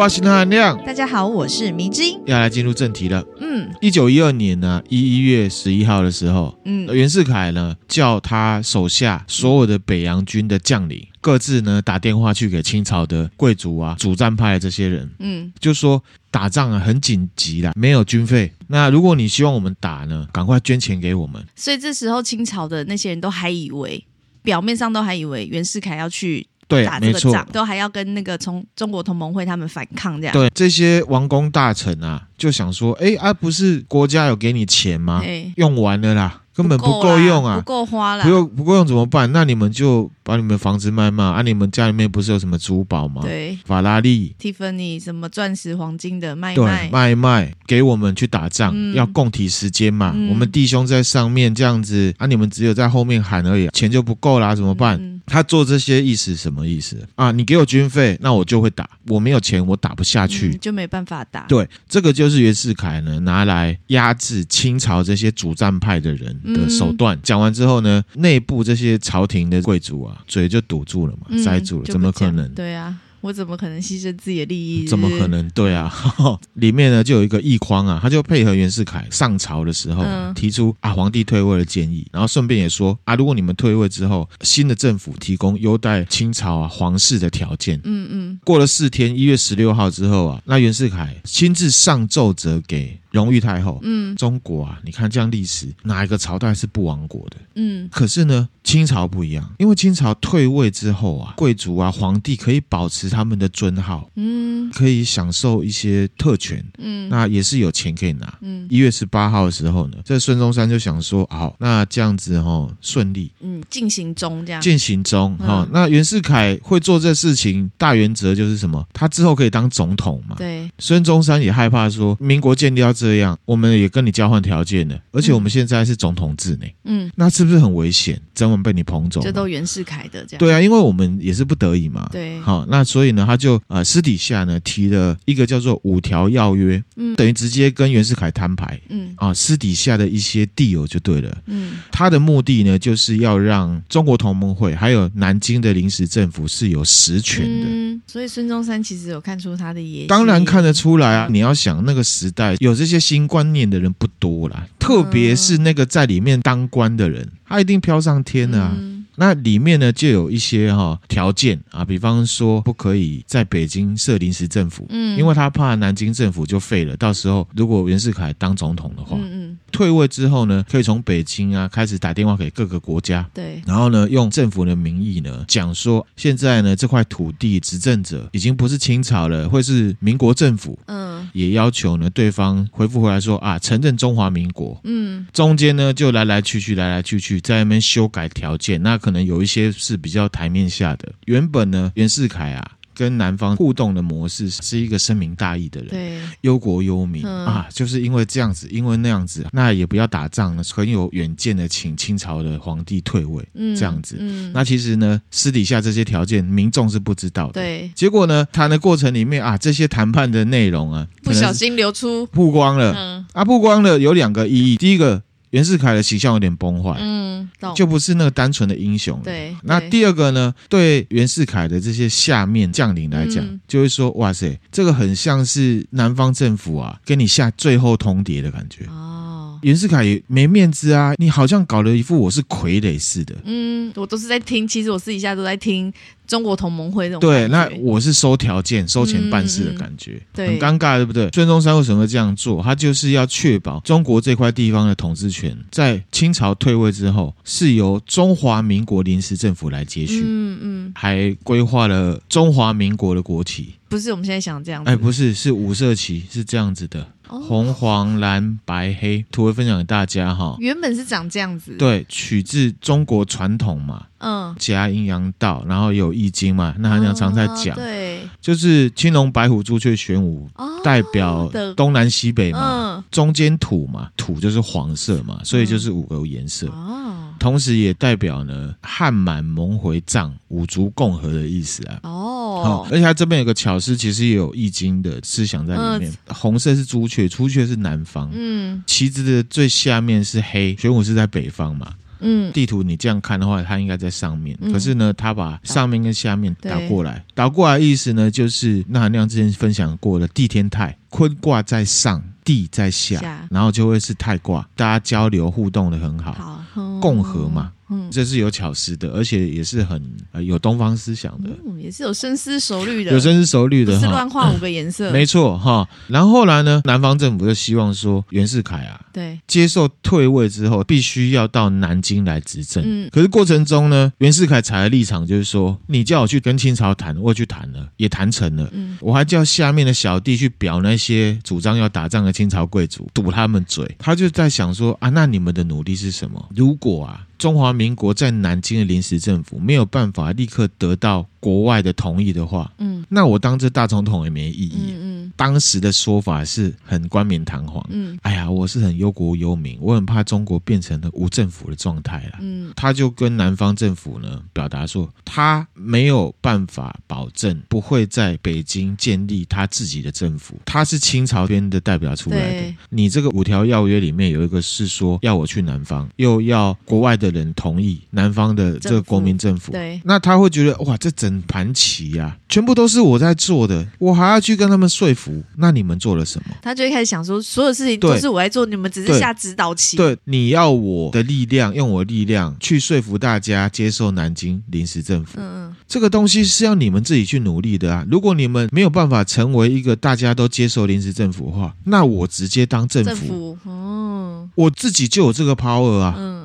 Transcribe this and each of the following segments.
我是韩亮，大家好，我是迷之音，要来进入正题了。嗯，一九一二年呢，一一月十一号的时候，嗯，袁世凯呢叫他手下所有的北洋军的将领，各自呢打电话去给清朝的贵族啊、主战派的这些人，嗯，就说打仗啊很紧急啦，没有军费。那如果你希望我们打呢，赶快捐钱给我们。所以这时候清朝的那些人都还以为，表面上都还以为袁世凯要去。对，打这个仗都还要跟那个从中国同盟会他们反抗这样。对，这些王公大臣啊，就想说，哎啊，不是国家有给你钱吗？哎用完了啦，根本不够够用啊，不够花了，不够不够用怎么办？那你们就把你们房子卖卖啊！你们家里面不是有什么珠宝吗？对，法拉利、Tiffany 什么钻石、黄金的卖对，卖，卖给我们去打仗，嗯要供体时间嘛。嗯我们弟兄在上面这样子啊，你们只有在后面喊而已，钱就不够啦，怎么办？嗯他做这些意思什么意思啊？你给我军费，那我就会打。我没有钱，我打不下去。嗯就没办法打。对，这个就是袁世凯呢拿来压制清朝这些主战派的人的手段。嗯讲完之后呢，内部这些朝廷的贵族啊，嘴就堵住了嘛，嗯塞住了，怎么可能？对啊，我怎么可能牺牲自己的利益？怎么可能？对啊，里面呢就有一个奕匡啊，他就配合袁世凯上朝的时候、嗯提出啊皇帝退位的建议，然后顺便也说啊，如果你们退位之后，新的政府提供优待清朝啊皇室的条件。嗯嗯过了四天，一月十六号之后啊，那袁世凯亲自上奏折给隆裕太后。嗯中国啊，你看这样历史，哪一个朝代是不亡国的？嗯可是呢，清朝不一样，因为清朝退位之后啊，贵族啊、皇帝可以保持他们的尊号，嗯可以享受一些特权，嗯那也是有钱可以拿。嗯一月十八号的时候呢，这孙中山就想说，好，那这样子哦，顺利嗯，进行中这样。进行中哈、嗯那袁世凯会做这事情，大原则就是什么？他之后可以当总统嘛？对，孙中山也害怕说，民国建立要这样，我们也跟你交换条件了，而且我们现在是总统制呢，嗯，那是不是很危险？整晚被你捧走嘛？这都袁世凯的这样。对啊，因为我们也是不得已嘛。对好，那所以呢，他就呃私底下呢提了一个叫做五条要约，嗯等于直接跟袁世凯摊牌嗯啊，私底下的一些地友就对了。嗯他的目的呢，就是要让中国同盟会还有南京的临时政府是有实权的。嗯，所以孙中山其实有看出他的野心。当然看得出来啊！你要想那个时代有这些新观念的人不多啦，特别是那个在里面当官的人，他一定飘上天了啊！嗯那里面呢，就有一些哈、条件啊，比方说不可以在北京设临时政府，嗯，因为他怕南京政府就废了。到时候如果袁世凯当总统的话，嗯嗯退位之后呢，可以从北京啊开始打电话给各个国家，对，然后呢，用政府的名义呢讲说，现在呢这块土地执政者已经不是清朝了，会是民国政府。嗯也要求呢对方回复回来说啊，承认中华民国。嗯中间呢就来来去去，来来去去，在那边修改条件。那可能有一些是比较台面下的。原本呢，袁世凯啊跟南方互动的模式是一个深明大义的人，对，忧国忧民、嗯啊，就是因为这样子，因为那样子，那也不要打仗了，很有远见的，请清朝的皇帝退位，嗯这样子。嗯那其实呢，私底下这些条件，民众是不知道的。对，结果呢，谈的过程里面啊，这些谈判的内容啊，不小心流出，曝光了。嗯啊，曝光了有两个意义。第一个，袁世凯的形象有点崩坏，嗯，就不是那个单纯的英雄了。对对那第二个呢，对袁世凯的这些下面将领来讲，嗯就会说，哇塞，这个很像是南方政府啊，跟你下最后通牒的感觉。哦，袁世凯也没面子啊，你好像搞了一副我是傀儡似的。嗯，我都是在听，其实我私底下都在听中国同盟会那种对，那我是收条件、收钱办事的感觉，嗯对很尴尬，对不对？孙中山为什么会这样做？他就是要确保中国这块地方的统治权，在清朝退位之后，是由中华民国临时政府来接续，嗯嗯，还规划了中华民国的国旗。不是我们现在想这样子，哎，不是，是五色旗，是这样子的，哦红、黄、蓝、白、黑。图会分享给大家哈。原本是长这样子，，对，取自中国传统嘛，嗯，夹阴阳道，然后有易经嘛，那他常常在讲。哦对，就是青龙白虎朱雀玄武，哦代表的东南西北嘛，嗯，中间土嘛，土就是黄色嘛，所以就是五个颜色。哦，同时也代表呢汉满蒙回藏五族共和的意思啊。哦，而且它这边有个巧思，其实也有易经的思想在里面。嗯、红色是朱雀，朱雀是南方。嗯，旗子的最下面是黑，玄武是在北方嘛。嗯，地图你这样看的话，它应该在上面。嗯、可是呢，它把上面跟下面打过来，打过来的意思呢，就是那含亮之前分享过的地天泰，坤卦在上，地在下，下。然后就会是太卦，大家交流互动的很好，好嗯、共和嘛。嗯，这是有巧思的，而且也是很呃有东方思想的，嗯，也是有深思熟虑的，有深思熟虑的，不是乱画五个颜色，没错哈。然后后来呢，南方政府就希望说袁世凯啊，对，接受退位之后，必须要到南京来执政。嗯，可是过程中呢，袁世凯采的立场就是说，你叫我去跟清朝谈，我去谈了，也谈成了，嗯，我还叫下面的小弟去表那些主张要打仗的清朝贵族，堵他们嘴。他就在想说啊，那你们的努力是什么？如果啊。中华民国在南京的临时政府没有办法立刻得到国外的同意的话，嗯，那我当这大总统也没意义。嗯，嗯，当时的说法是很冠冕堂皇。嗯，哎呀，我是很忧国忧民，我很怕中国变成了无政府的状态了。嗯，他就跟南方政府呢表达说，他没有办法保证不会在北京建立他自己的政府。他是清朝边的代表出来的，你这个五条要约里面有一个是说要我去南方，又要国外的人同意南方的这个国民政府。对，那他会觉得哇，这整。盘棋呀，全部都是我在做的，我还要去跟他们说服。那你们做了什么？他就一开始想说，所有事情都是我在做，你们只是下指导棋。对，你要我的力量，用我的力量去说服大家接受南京临时政府。嗯嗯，这个东西是要你们自己去努力的啊。如果你们没有办法成为一个大家都接受临时政府的话，那我直接当政府。政府，嗯，我自己就有这个 power 啊。嗯嗯，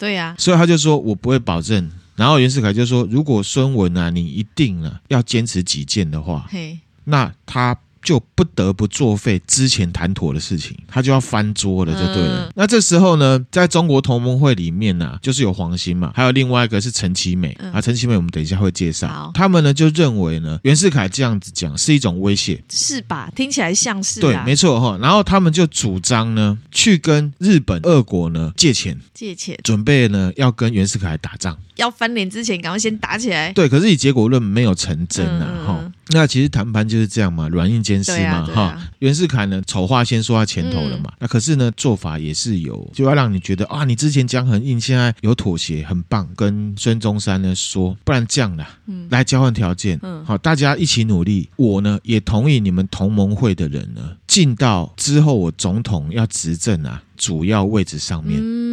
对呀。所以他就说我不会保证。然后袁世凯就说：“如果孙文啊，你一定啊要坚持己见的话，嘿那他。”就不得不作废之前谈妥的事情，他就要翻桌了，就对了。嗯、那这时候呢，在中国同盟会里面呢、啊，就是有黄兴嘛，还有另外一个是陈其美、嗯、啊。陈其美我们等一下会介绍。他们呢就认为呢，袁世凯这样子讲是一种威胁，是吧？听起来像是、啊、对，没错哈。然后他们就主张呢，去跟日本、俄国呢借钱，借钱，准备呢要跟袁世凯打仗，要翻脸之前赶快先打起来。对，可是以结果论没有成真啊，哈、嗯。那其实谈判就是这样嘛，软硬兼施嘛，哈、啊。袁世凯呢，丑话先说在前头了嘛。嗯、那可是呢，做法也是有，就要让你觉得啊，你之前讲很硬，现在有妥协，很棒。跟孙中山呢说，不然这样啦，嗯、来交换条件，嗯、好，大家一起努力。我呢也同意你们同盟会的人呢，进到之后我总统要执政啊，主要位置上面。嗯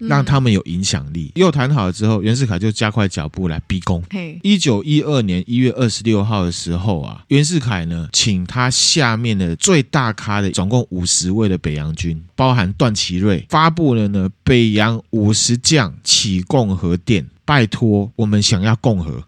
让他们有影响力。又谈好了之后，袁世凯就加快脚步来逼宫。一九一二年一月二十六号的时候啊，袁世凯呢，请他下面的最大咖的总共五十位的北洋军，包含段祺瑞，发布了呢北洋五十将起共和电，拜托我们想要共和。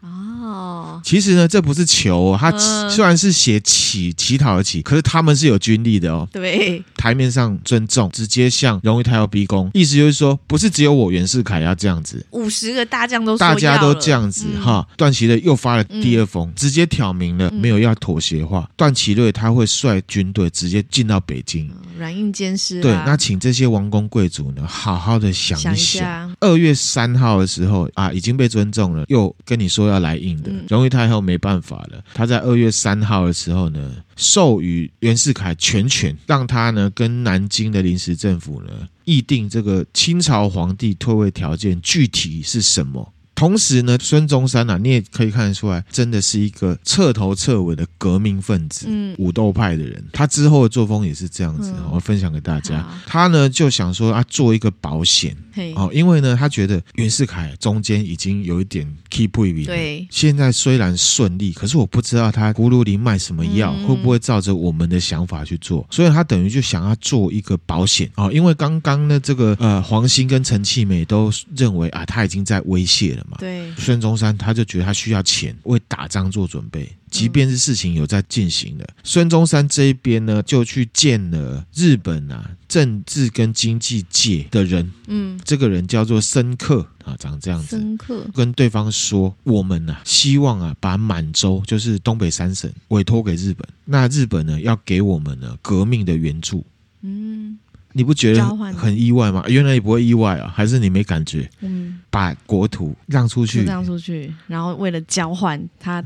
其实呢，这不是求，他虽然是写乞乞讨的乞，可是他们是有军力的哦。对，台面上尊重，直接向荣誉太后逼宫，意思就是说，不是只有我袁世凯要这样子，五十个大将都大家都这样子哈。段祺瑞又发了第二封，直接挑明了没有要妥协话。段祺瑞他会率军队直接进到北京，软硬兼施。对，那请这些王公贵族呢，好好的想一想。二月三号的时候啊，已经被尊重了，又跟你说要来硬的荣誉。太后没办法了，她在二月三号的时候呢，授予袁世凯全权，让他呢跟南京的临时政府呢议定这个清朝皇帝退位条件具体是什么。同时呢，孙中山啊，你也可以看得出来，真的是一个彻头彻尾的革命分子，嗯，武斗派的人。他之后的作风也是这样子，嗯、我分享给大家。他呢就想说啊，做一个保险，嘿。哦，因为呢，他觉得袁世凯中间已经有一点 keep 对，现在虽然顺利，可是我不知道他葫芦里卖什么药，嗯、会不会照着我们的想法去做，所以他等于就想要做一个保险。哦，因为刚刚呢，这个呃，黄兴跟陈其美都认为啊，他已经在威胁了嘛。对，孙中山他就觉得他需要钱为打仗做准备，即便是事情有在进行的，孙中山这一边呢就去见了日本啊政治跟经济界的人，嗯，这个人叫做申克啊，长这样子，申克。跟对方说，我们啊希望啊把满洲就是东北三省委托给日本，那日本呢要给我们呢革命的援助，嗯。你不觉得很意外吗？原来也不会意外啊，还是你没感觉？嗯，把国土让出去，让出去，然后为了交换他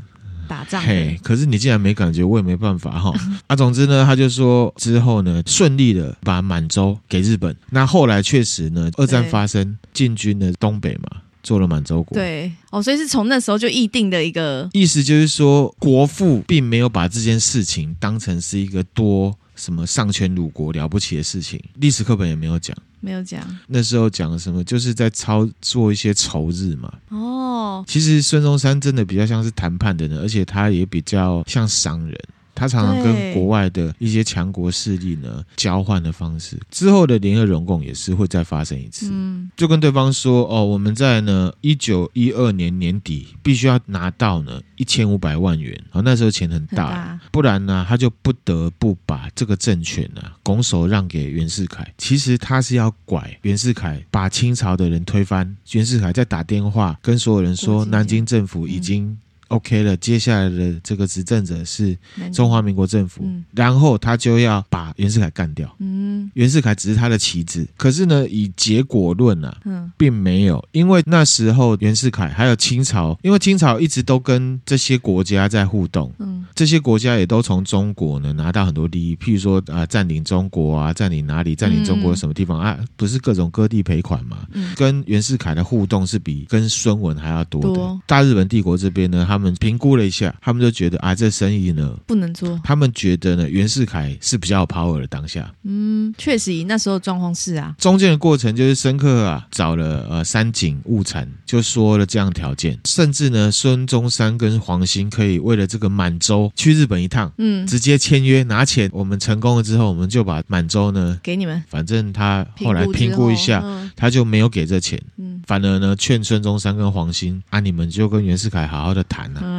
打仗。嘿，可是你既然没感觉，我也没办法哈。啊，总之呢，他就说之后呢，顺利的把满洲给日本。那后来确实呢，二战发生，进军了东北嘛。做了满洲国，对哦，所以是从那时候就议定的一个意思，就是说国父并没有把这件事情当成是一个多什么上权辱国了不起的事情，历史课本也没有讲，没有讲那时候讲什么，就是在操作一些仇日嘛。哦，其实孙中山真的比较像是谈判的人，而且他也比较像商人。他常常跟国外的一些强国势力呢交换的方式，之后的联合容共也是会再发生一次，嗯，就跟对方说哦，我们在呢一九一二年年底必须要拿到呢一千五百万元，好，那时候钱很大，很大，不然呢他就不得不把这个政权呢拱手让给袁世凯。其实他是要拐袁世凯，把清朝的人推翻。袁世凯在打电话跟所有人说，南京政府已经。OK 了，接下来的这个执政者是中华民国政府，嗯、然后他就要把袁世凯干掉。嗯，袁世凯只是他的棋子，可是呢，以结果论啊，嗯，并没有，因为那时候袁世凯还有清朝，因为清朝一直都跟这些国家在互动，嗯，这些国家也都从中国呢拿到很多利益，譬如说啊，占领中国啊，占领哪里，占领中国什么地方、嗯、啊，不是各种割地赔款嘛，嗯，跟袁世凯的互动是比跟孙文还要多的。多。大日本帝国这边呢，他他们评估了一下，他们就觉得啊，这生意呢不能做。他们觉得呢，袁世凯是比较有 power 的当下。嗯，确实那时候状况是啊。中间的过程就是深刻啊，找了呃三井物产，就说了这样条件，甚至呢，孙中山跟黄兴可以为了这个满洲去日本一趟，嗯，直接签约拿钱。我们成功了之后，我们就把满洲呢给你们。反正他后来评估一下，嗯、他就没有给这钱。嗯，反而呢，劝孙中山跟黄兴啊，你们就跟袁世凯好好的谈。嗯、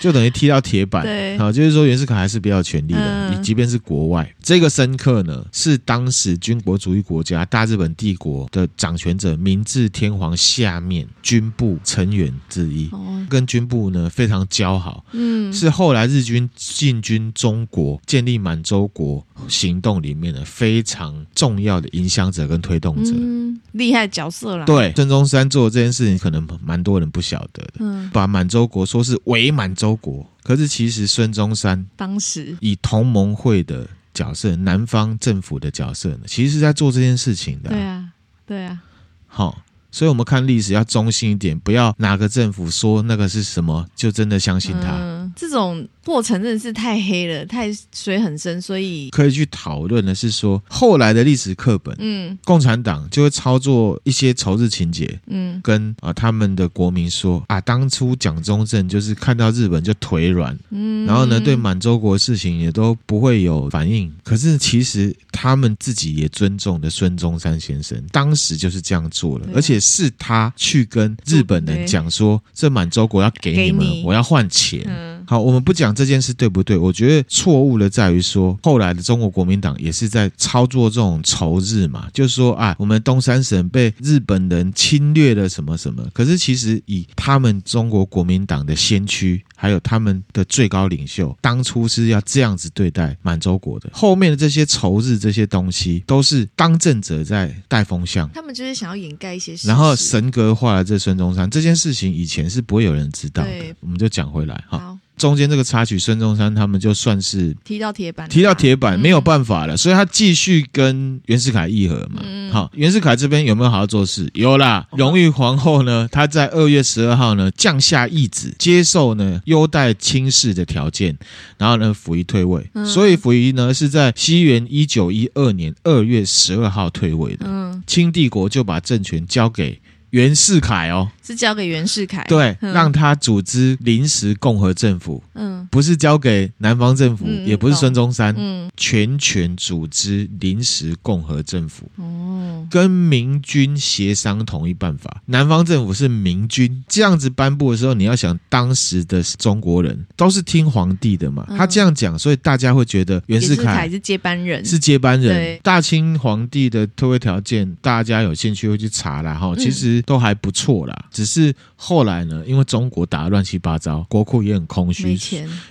就等于踢到铁板，对，好，就是说袁世凯还是比较有权力的，你、嗯、即便是国外，这个深刻呢，是当时军国主义国家大日本帝国的掌权者明治天皇下面军部成员之一，哦、跟军部呢非常交好，嗯，是后来日军进军中国、建立满洲国行动里面的非常重要的影响者跟推动者，嗯，厉害角色啦。对，孙中山做这件事情，可能蛮多人不晓得的，嗯，把满。洲国说是伪满洲国，可是其实孙中山当时以同盟会的角色、南方政府的角色呢，其实是在做这件事情的。对啊，对啊。好，所以我们看历史要中心一点，不要哪个政府说那个是什么，就真的相信他。嗯，这种。过程真的是太黑了，太水很深，所以可以去讨论的是说，后来的历史课本，嗯，共产党就会操作一些仇日情节，嗯，跟啊他们的国民说啊，当初蒋中正就是看到日本就腿软，嗯，然后呢，对满洲国事情也都不会有反应。可是其实他们自己也尊重的孙中山先生，当时就是这样做了，而且是他去跟日本人讲说，这满洲国要给你们，我要换钱。好，我们不讲这件事对不对？我觉得错误的在于说，后来的中国国民党也是在操作这种仇日嘛，就是说啊，我们东三省被日本人侵略了什么什么。可是其实以他们中国国民党的先驱，还有他们的最高领袖，当初是要这样子对待满洲国的。后面的这些仇日这些东西，都是当政者在带风向，他们就是想要掩盖一些事，然后神格化了这孙中山这件事情，以前是不会有人知道的。我们就讲回来哈。中间这个插曲，孙中山他们就算是踢到铁板，踢到铁板没有办法了，嗯、所以他继续跟袁世凯议和嘛。嗯、好，袁世凯这边有没有好好做事？有啦，荣誉皇后呢，她在二月十二号呢降下懿旨，接受呢优待亲事的条件，然后呢溥仪退位。嗯、所以溥仪呢是在西元一九一二年二月十二号退位的。嗯，清帝国就把政权交给。袁世凯哦，是交给袁世凯，对，嗯、让他组织临时共和政府，嗯，不是交给南方政府，嗯、也不是孙中山，嗯，全权组织临时共和政府，哦，跟明军协商统一办法，南方政府是明军，这样子颁布的时候，你要想当时的中国人都是听皇帝的嘛，嗯、他这样讲，所以大家会觉得袁世凯是接班人，是接班人，对。大清皇帝的退位条件，大家有兴趣会去查啦哈，其实。都还不错啦，只是后来呢，因为中国打得乱七八糟，国库也很空虚，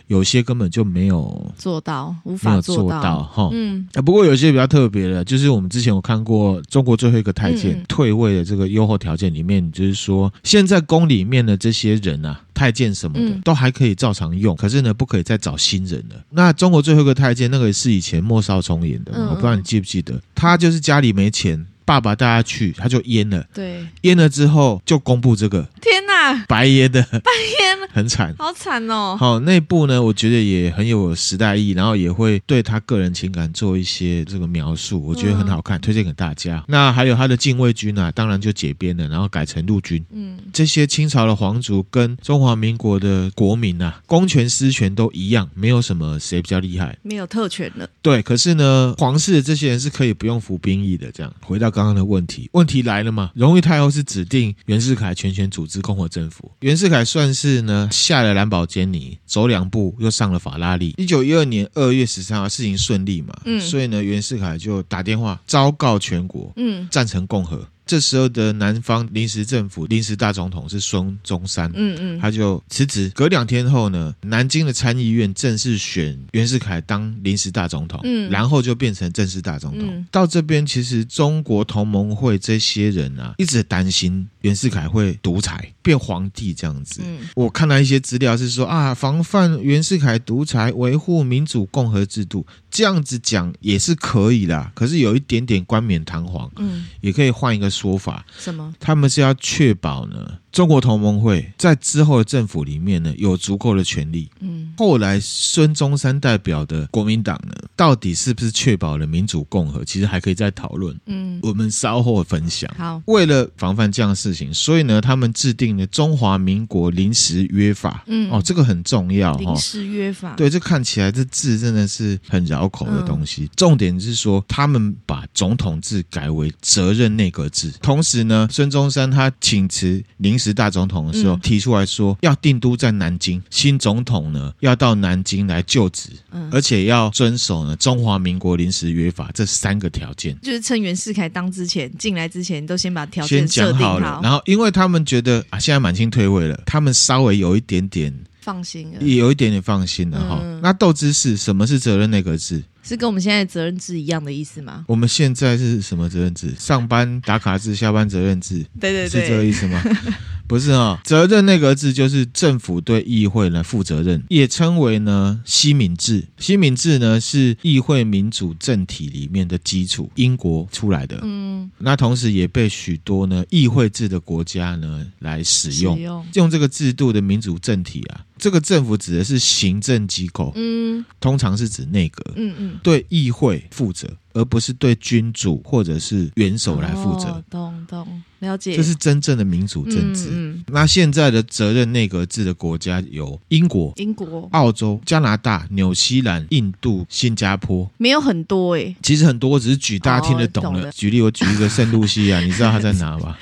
有些根本就没有做到，无法做到哈。嗯，啊，不过有些比较特别的，就是我们之前有看过中国最后一个太监、嗯、退位的这个优厚条件里面，就是说现在宫里面的这些人啊，太监什么的、嗯、都还可以照常用，可是呢，不可以再找新人了。那中国最后一个太监那个是以前莫少聪演的，嗯、我不知道你记不记得，他就是家里没钱。爸爸带他去，他就淹了。对，淹了之后就公布这个。天哪，白爷的，白阉了，很惨，好惨哦。好，那部呢，我觉得也很有时代意义，然后也会对他个人情感做一些这个描述，我觉得很好看，嗯、推荐给大家。那还有他的禁卫军啊，当然就解编了，然后改成陆军。嗯，这些清朝的皇族跟中华民国的国民啊，公权私权都一样，没有什么谁比较厉害，没有特权了。对，可是呢，皇室的这些人是可以不用服兵役的。这样，回到刚刚的问题。问题来了嘛？荣誉太后是指定袁世凯全权组织共和政府。袁世凯算是呢下了蓝宝坚尼，走两步又上了法拉利。一九一二年二月十三号，事情顺利嘛，嗯，所以呢，袁世凯就打电话昭告全国，嗯，赞成共和。这时候的南方临时政府临时大总统是孙中山，嗯嗯，他就辞职。隔两天后呢，南京的参议院正式选袁世凯当临时大总统，嗯，然后就变成正式大总统。嗯、到这边，其实中国同盟会这些人啊，一直担心袁世凯会独裁变皇帝这样子。嗯，我看到一些资料是说啊，防范袁世凯独裁，维护民主共和制度，这样子讲也是可以的。可是有一点点冠冕堂皇，嗯，也可以换一个。说法什么？他们是要确保呢，中国同盟会在之后的政府里面呢，有足够的权力。嗯，后来孙中山代表的国民党呢，到底是不是确保了民主共和？其实还可以再讨论。嗯，我们稍后分享。好，为了防范这样的事情，所以呢，他们制定了中华民国临时约法。嗯，哦，这个很重要。临时约法，对，这看起来这字真的是很绕口的东西。嗯，重点是说，他们把总统制改为责任内阁制。同时呢，孙中山他请辞临时大总统的时候，提出来说要定都在南京，新总统呢要到南京来就职，而且要遵守呢中华民国临时约法这三个条件。就是趁袁世凯当之前进来之前，都先把条件先讲好了。然后，因为他们觉得啊，现在满清退位了，他们稍微有一点点放心了，也有一点点放心了哈。嗯、那斗之是什么是责任内阁制？是跟我们现在的责任制一样的意思吗？我们现在是什么责任制？上班打卡制，下班责任制。对对对，是这个意思吗？不是啊，责任内阁制就是政府对议会呢负责任，也称为呢西敏制。西敏制呢是议会民主政体里面的基础，英国出来的。嗯，那同时也被许多呢议会制的国家呢来使用。使用，用这个制度的民主政体啊，这个政府指的是行政机构。嗯，通常是指内阁。嗯嗯，对议会负责。而不是对君主或者是元首来负责。哦，懂懂了解。这是真正的民主政治。嗯嗯，那现在的责任内阁制的国家有英国、英国、澳洲、加拿大、纽西兰、印度、新加坡，没有很多诶。其实很多，我只是举大家听得懂的。举例，我举一个圣露西亚，你知道它在哪吧？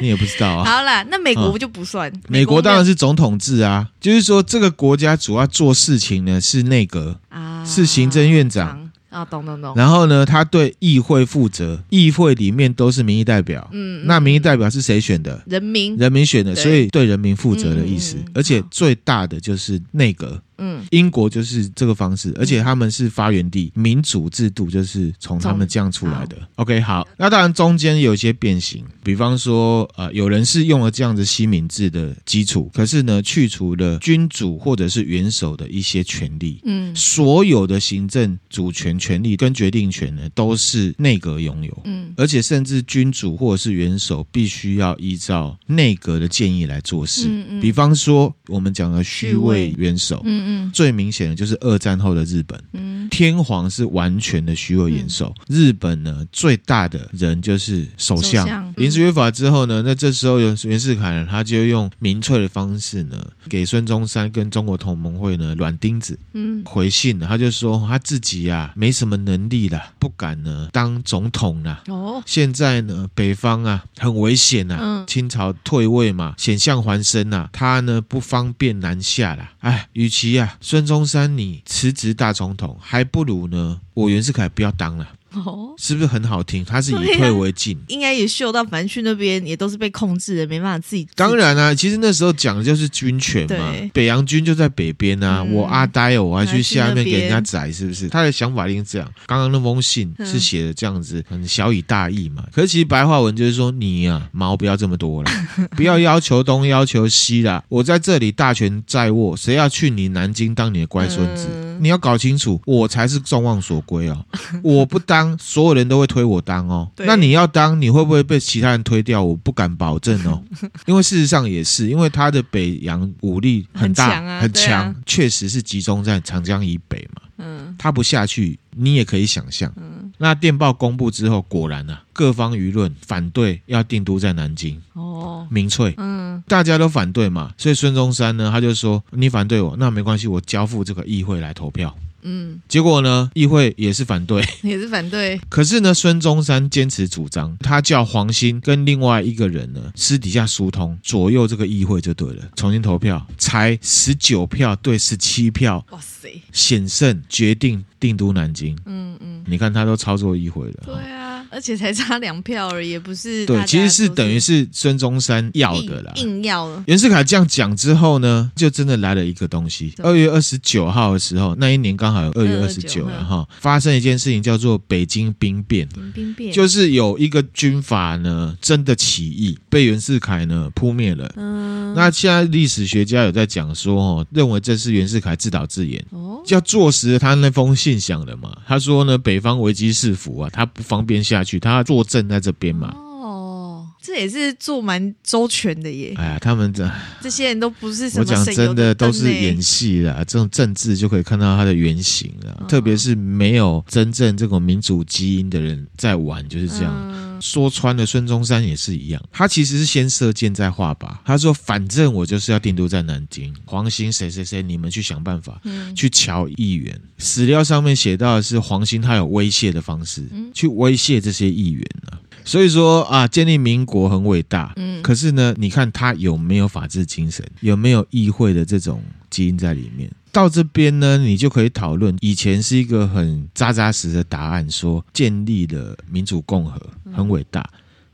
你也不知道啊。好啦，那美国不就不算？嗯，美国当然是总统制啊，就是说这个国家主要做事情呢是内阁啊，是行政院长。啊，懂懂懂。然后呢，他对议会负责，议会里面都是民意代表。嗯，那民意代表是谁选的？人民，人民选的，所以对人民负责的意思。而且最大的就是内阁。嗯，英国就是这个方式，而且他们是发源地，民主制度就是从他们这样出来的。好 OK，好，那当然中间有一些变形，比方说，呃，有人是用了这样子西敏制的基础，可是呢，去除了君主或者是元首的一些权利，嗯，所有的行政主权权利跟决定权呢，都是内阁拥有，嗯，而且甚至君主或者是元首必须要依照内阁的建议来做事，嗯嗯，比方说我们讲的虚位元首，嗯。嗯，最明显的就是二战后的日本，嗯，天皇是完全的虚位元首。嗯、日本呢，最大的人就是首相。临、嗯、时约法之后呢，那这时候有袁世凯呢，他就用民粹的方式呢，给孙中山跟中国同盟会呢软钉子，嗯，回信了，他就说他自己呀、啊、没什么能力了，不敢呢当总统了。哦，现在呢北方啊很危险呐、啊，嗯、清朝退位嘛，险象环生呐、啊，他呢不方便南下了。哎，与其啊。孙中山，你辞职大总统，还不如呢，我袁世凯不要当了。哦，是不是很好听？他是以退为进，啊、应该也嗅到，反正去那边也都是被控制的，没办法自己。当然啊，其实那时候讲的就是军权嘛，北洋军就在北边啊，嗯、我阿呆哦，我还去下面给人家宰，是不是？他的想法一定是这样。刚刚那封信是写的这样子，很小以大义嘛。可是其实白话文就是说，你啊毛不要这么多了，不要要求东要求西啦。我在这里大权在握，谁要去你南京当你的乖孙子？嗯你要搞清楚，我才是众望所归哦。我不当，所有人都会推我当哦。那你要当，你会不会被其他人推掉？我不敢保证哦。因为事实上也是，因为他的北洋武力很大，很强，确实是集中在长江以北嘛。嗯，他不下去，你也可以想象。嗯，那电报公布之后，果然啊，各方舆论反对要定都在南京。哦，民粹。嗯，大家都反对嘛，所以孙中山呢，他就说：“你反对我，那没关系，我交付这个议会来投票。”嗯，结果呢，议会也是反对，也是反对。可是呢，孙中山坚持主张，他叫黄兴跟另外一个人呢私底下疏通，左右这个议会就对了，重新投票，才十九票对十七票，哇塞，险胜决定定都南京。嗯嗯，你看他都操作议会了，对啊。而且才差两票而已，也不是对，其实是等于是孙中山要的啦，硬要了。袁世凯这样讲之后呢，就真的来了一个东西。二月二十九号的时候，那一年刚好有二月二十九了哈，发生一件事情叫做北京兵变。兵变就是有一个军阀呢真的起义，被袁世凯呢扑灭了。嗯，那现在历史学家有在讲说哦，认为这是袁世凯自导自演，哦，要坐实他那封信想的嘛。他说呢，北方危机四伏啊，他不方便下。去他坐镇在这边嘛？哦，这也是做蛮周全的耶。哎呀，他们这这些人都不是什么，我讲真的都是演戏啦。这种政治就可以看到它的原型了。哦、特别是没有真正这种民主基因的人在玩，就是这样。嗯说穿了，孙中山也是一样，他其实是先射箭再画靶。他说：“反正我就是要定都在南京，黄兴谁谁谁，你们去想办法，去瞧议员。”史料上面写到的是黄兴他有威胁的方式，去威胁这些议员啊。所以说啊，建立民国很伟大，嗯，可是呢，你看他有没有法治精神，有没有议会的这种基因在里面？到这边呢，你就可以讨论，以前是一个很扎扎实的答案，说建立了民主共和很伟大。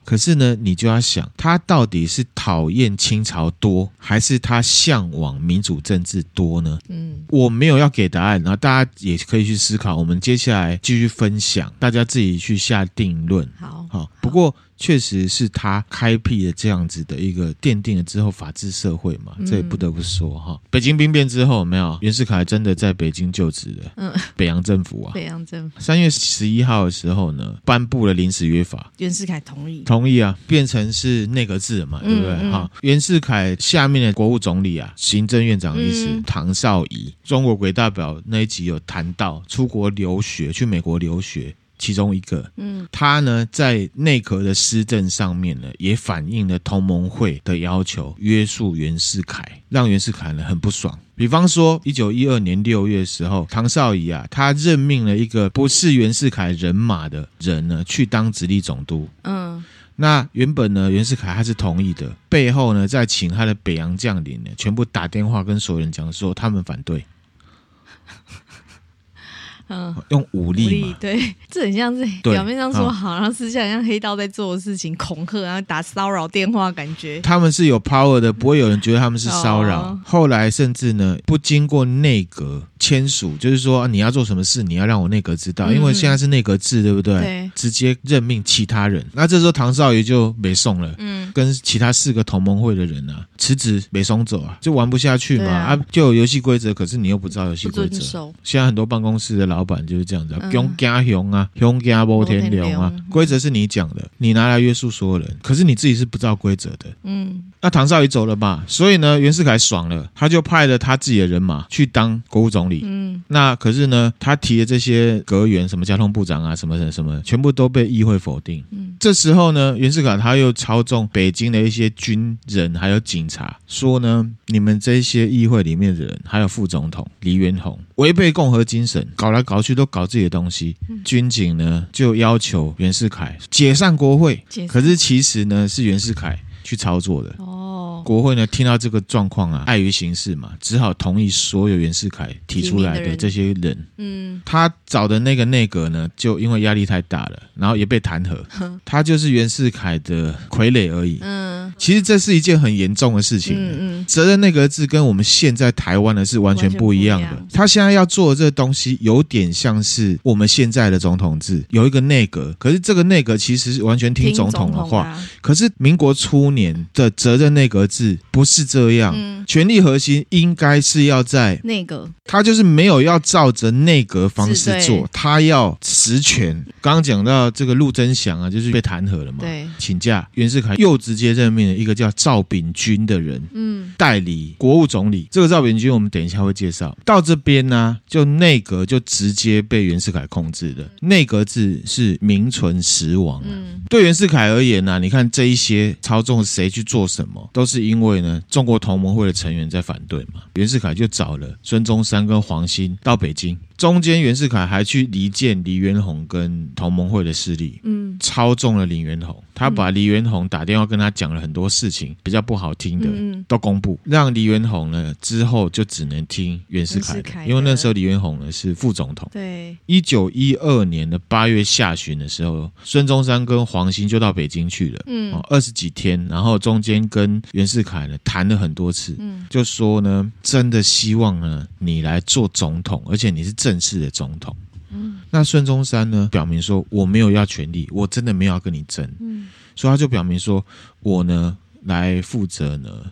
可是呢，你就要想，他到底是讨厌清朝多，还是他向往民主政治多呢？嗯，我没有要给答案，然后大家也可以去思考。我们接下来继续分享，大家自己去下定论。好，好，不过。确实是他开辟了这样子的一个奠定了之后法治社会嘛，这也不得不说哈。嗯、北京兵变之后，有没有袁世凯真的在北京就职了？嗯，北洋政府啊，北洋政府三月十一号的时候呢，颁布了临时约法，袁世凯同意，同意啊，变成是内阁制了嘛，对不对？哈、嗯，袁世凯下面的国务总理啊，行政院长的意思，嗯、唐绍仪，中国鬼代表那一集有谈到出国留学，去美国留学。其中一个，嗯，他呢在内阁的施政上面呢，也反映了同盟会的要求，约束袁世凯，让袁世凯呢很不爽。比方说，一九一二年六月的时候，唐绍仪啊，他任命了一个不是袁世凯人马的人呢，去当直隶总督。嗯，那原本呢，袁世凯他是同意的，背后呢，再请他的北洋将领呢，全部打电话跟所有人讲说，他们反对。嗯，用武力，武力对，这很像是表面上说好，然后私下像黑道在做的事情，恐吓，然后打骚扰电话，感觉。他们是有 power 的，不会有人觉得他们是骚扰。哦、后来甚至呢，不经过内阁签署，就是说你要做什么事，你要让我内阁知道，因为现在是内阁制，对不对？对，直接任命其他人。那这时候唐少仪就没送了，嗯，跟其他四个同盟会的人啊辞职，没送走啊，就玩不下去嘛，啊，啊，就有游戏规则，可是你又不知道游戏规则。现在很多办公室的老。板就是这样子，熊加熊啊，熊加摩天龙啊，规则是你讲的，你拿来约束所有人，可是你自己是不知道规则的。嗯，那唐少仪走了吧，所以呢，袁世凯爽了，他就派了他自己的人马去当国务总理。嗯，那可是呢，他提的这些阁员，什么交通部长啊，什么什么什么，全部都被议会否定。嗯，这时候呢，袁世凯他又操纵北京的一些军人还有警察，说呢，你们这些议会里面的人，还有副总统黎元洪，违背共和精神，搞来搞去都搞自己的东西。嗯、军警呢就要求袁世凯解散国会，可是其实呢是袁世凯去操作的。哦，国会呢听到这个状况啊，碍于形势嘛，只好同意所有袁世凯提出来的这些人。人嗯，他找的那个内阁呢，就因为压力太大了，然后也被弹劾。他就是袁世凯的傀儡而已。嗯，其实这是一件很严重的事情。嗯嗯，责任内阁制跟我们现在台湾的是完全不一样的。他现在要做的这个东西，有点像是我们现在的总统制，有一个内阁，可是这个内阁其实是完全听总统的话。可是民国初年的责任内阁制不是这样。嗯，权力核心应该是要在内阁，他就是没有要照着内阁方式做，他要实权。刚刚讲到这个陆贞祥啊，就是被弹劾了嘛，对，请假。袁世凯又直接任命了一个叫赵秉钧的人，嗯，代理国务总理。这个赵秉钧我们等一下会介绍。到这边呢，就内阁就直接被袁世凯控制了，内阁制是名存实亡。嗯，对袁世凯而言呢，你看这一些操纵谁去做什么，都是因为呢，中国同盟会的成员在反对嘛。袁世凯就找了孙中山跟黄兴到北京。中间袁世凯还去离间黎元洪跟同盟会的势力，嗯，操纵了李元洪，他把李元洪打电话跟他讲了很多事情，比较不好听的都公布，让李元洪呢之后就只能听袁世凯的，因为那时候李元洪呢是副总统。对，一九一二年的八月下旬的时候，孙中山跟黄兴就到北京去了，嗯，二十几天，然后中间跟袁世凯呢谈了很多次，嗯，就说呢真的希望呢你来做总统，而且你是。正式的总统，嗯，那孙中山呢？表明说我没有要权力，我真的没有要跟你争，嗯，所以他就表明说，我呢来负责呢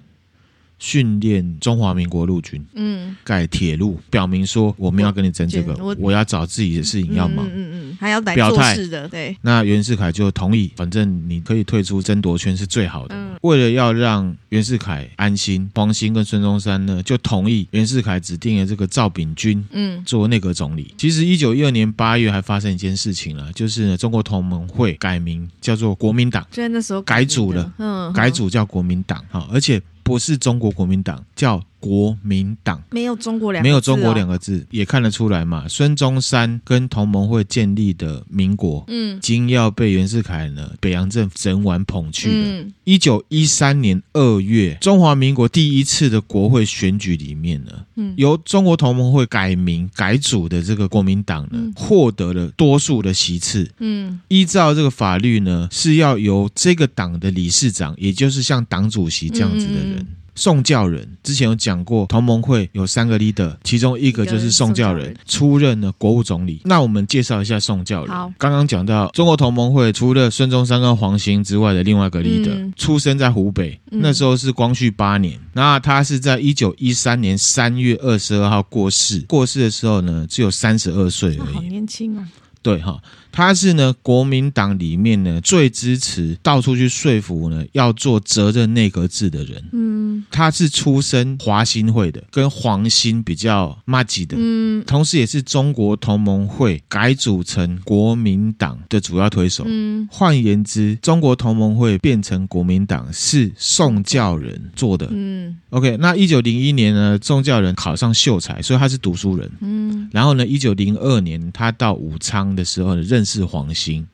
训练中华民国陆军，嗯，盖铁路，表明说我们要跟你争这个，我，我要找自己的事情要忙，嗯嗯。嗯还要来做事的，对。那袁世凯就同意，反正你可以退出争夺圈是最好的。嗯。为了要让袁世凯安心，黄兴跟孙中山呢就同意袁世凯指定了这个赵秉钧，嗯，做内阁总理。其实一九一二年八月还发生一件事情了，就是呢中国同盟会改名叫做国民党，就那时候改组了，嗯，改组叫国民党，哈，而且。不是中国国民党，叫国民党，没有中国两个字，没有中国两个字，也看得出来嘛。孙中山跟同盟会建立的民国，嗯，已经要被袁世凯呢北洋政府整碗捧去了。一九一三年二月，中华民国第一次的国会选举里面呢，嗯，由中国同盟会改名改组的这个国民党呢，获得了多数的席次，嗯，依照这个法律呢，是要由这个党的理事长，也就是像党主席这样子的人。宋教仁之前有讲过，同盟会有三个 leader，其中一个就是宋教仁出任了国务总理。那我们介绍一下宋教仁。好，刚刚讲到中国同盟会除了孙中山跟黄兴之外的另外一个 leader，嗯、出生在湖北，那时候是光绪八年。那他是在一九一三年三月二十二号过世，过世的时候呢，只有三十二岁而已，好年轻啊。对哈，他是呢国民党里面呢最支持到处去说服呢要做责任内阁制的人。嗯，他是出身华兴会的，跟黄兴比较麻吉的。嗯，同时也是中国同盟会改组成国民党的主要推手。嗯，换言之，中国同盟会变成国民党是宋教仁做的。嗯，OK，那一九零一年呢，宋教仁考上秀才，所以他是读书人。嗯，然后呢，一九零二年他到武昌。的时候呢，认识黄兴，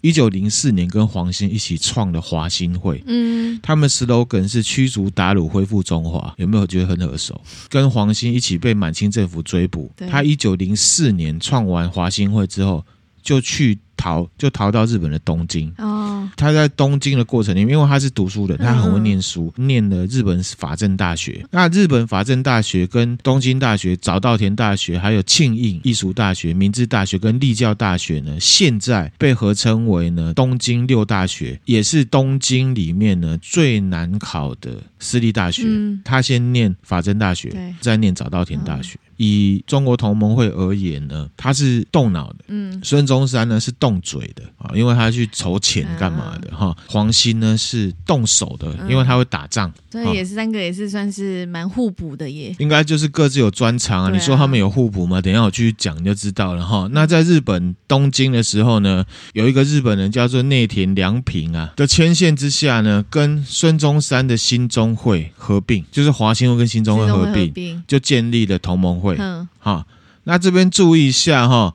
一九零四年跟黄兴一起创了华兴会，嗯，他们 slogan 是驱逐鞑虏，恢复中华，有没有觉得很耳熟？跟黄兴一起被满清政府追捕，他一九零四年创完华兴会之后，就去。逃就逃到日本的东京。哦，他在东京的过程里面，因为他是读书人，他很会念书，念了日本法政大学。那日本法政大学跟东京大学、早稻田大学，还有庆应艺术大学、明治大学跟立教大学呢，现在被合称为呢东京六大学，也是东京里面呢最难考的私立大学。嗯，他先念法政大学，再念早稻田大学。以中国同盟会而言呢，他是动脑的，嗯，孙中山呢是动嘴的啊，因为他去筹钱干嘛的哈。啊、黄兴呢是动手的，因为他会打仗，所以、嗯、也是三个也是算是蛮互补的耶。应该就是各自有专长啊。你说他们有互补吗？等一下我继续讲你就知道了哈。那在日本东京的时候呢，有一个日本人叫做内田良平啊的牵线之下呢，跟孙中山的新中会合并，就是华兴会跟新中会合并，就建立了同盟会。嗯，好，那这边注意一下哈，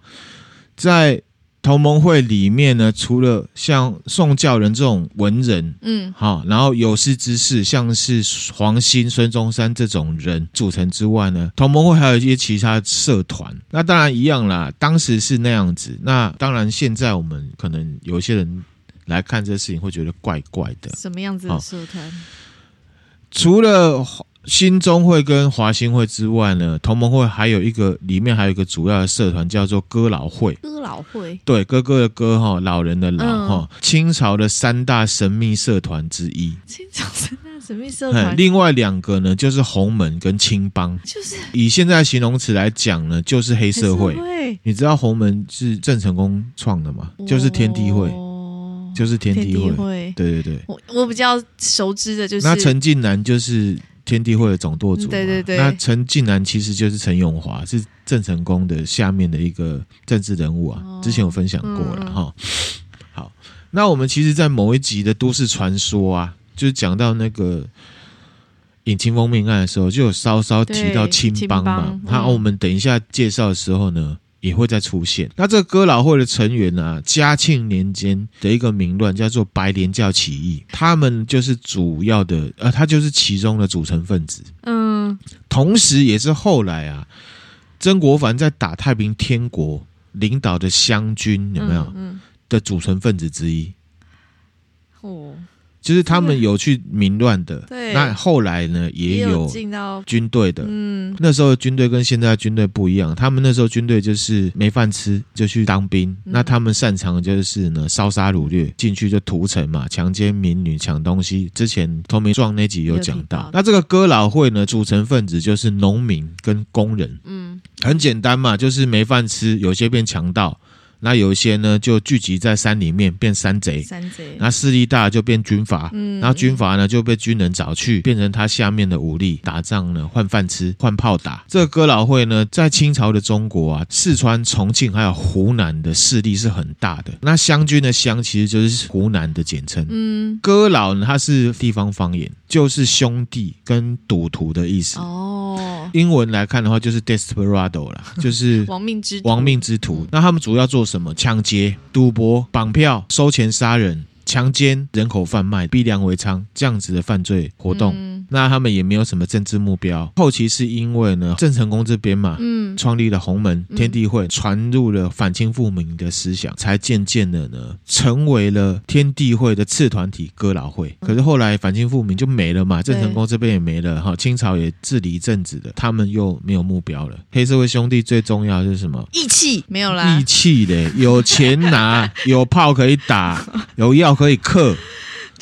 在同盟会里面呢，除了像宋教仁这种文人，嗯，好，然后有识之士，像是黄兴、孙中山这种人组成之外呢，同盟会还有一些其他社团。那当然一样啦，当时是那样子。那当然现在我们可能有一些人来看这事情会觉得怪怪的。什么样子的社团？除了。兴中会跟华兴会之外呢，同盟会还有一个里面还有一个主要的社团叫做哥老会。哥老会，对，哥哥的哥哈，老人的老哈，嗯、清朝的三大神秘社团之一。清朝三大神秘社团，另外两个呢就是洪门跟青帮，就是以现在形容词来讲呢，就是黑社会。会你知道洪门是郑成功创的吗？哦、就是天地会，就是天地会。天地会对对对，我我比较熟知的就是那陈近南就是。天地会的总舵主，对对对，那陈近南其实就是陈永华，是郑成功的下面的一个政治人物啊。之前有分享过了哈。好，那我们其实，在某一集的都市传说啊，就是讲到那个尹清风命案的时候，就有稍稍提到青帮嘛。那我们等一下介绍的时候呢，也会再出现。那这个哥老会的成员呢、啊，嘉庆年间的一个民乱叫做白莲教起义，他们就是主要的，呃，他就是其中的组成分子。嗯，同时也是后来啊，曾国藩在打太平天国领导的湘军有没有？嗯，嗯的组成分子之一。哦。就是他们有去民乱的，对，那后来呢也有进到军队的，嗯，那时候军队跟现在军队不一样，他们那时候军队就是没饭吃就去当兵，嗯、那他们擅长的就是呢烧杀掳掠，进去就屠城嘛，强奸民女，抢东西。之前投名状那集有讲到，那这个哥老会呢组成分子就是农民跟工人，嗯，很简单嘛，就是没饭吃，有些变强盗。那有一些呢，就聚集在山里面变山贼，山贼。那势力大就变军阀，嗯，然后军阀呢就被军人找去，变成他下面的武力，打仗呢换饭吃，换炮打。这个哥老会呢，在清朝的中国啊，四川、重庆还有湖南的势力是很大的。那湘军的湘其实就是湖南的简称，嗯，哥老呢，它是地方方言，就是兄弟跟赌徒的意思。哦，英文来看的话，就是 desperado 啦，就是亡命之亡命之徒。那他们主要做什么？抢劫、赌博、绑票、收钱、杀人。强奸、人口贩卖、逼良为娼这样子的犯罪活动，那他们也没有什么政治目标。后期是因为呢，郑成功这边嘛，嗯，创立了洪门、天地会，传入了反清复明的思想，才渐渐的呢，成为了天地会的次团体哥老会。可是后来反清复明就没了嘛，郑成功这边也没了哈，清朝也治理一阵子的，他们又没有目标了。黑社会兄弟最重要的是什么？义气没有啦，义气的，有钱拿，有炮可以打，有药。可以克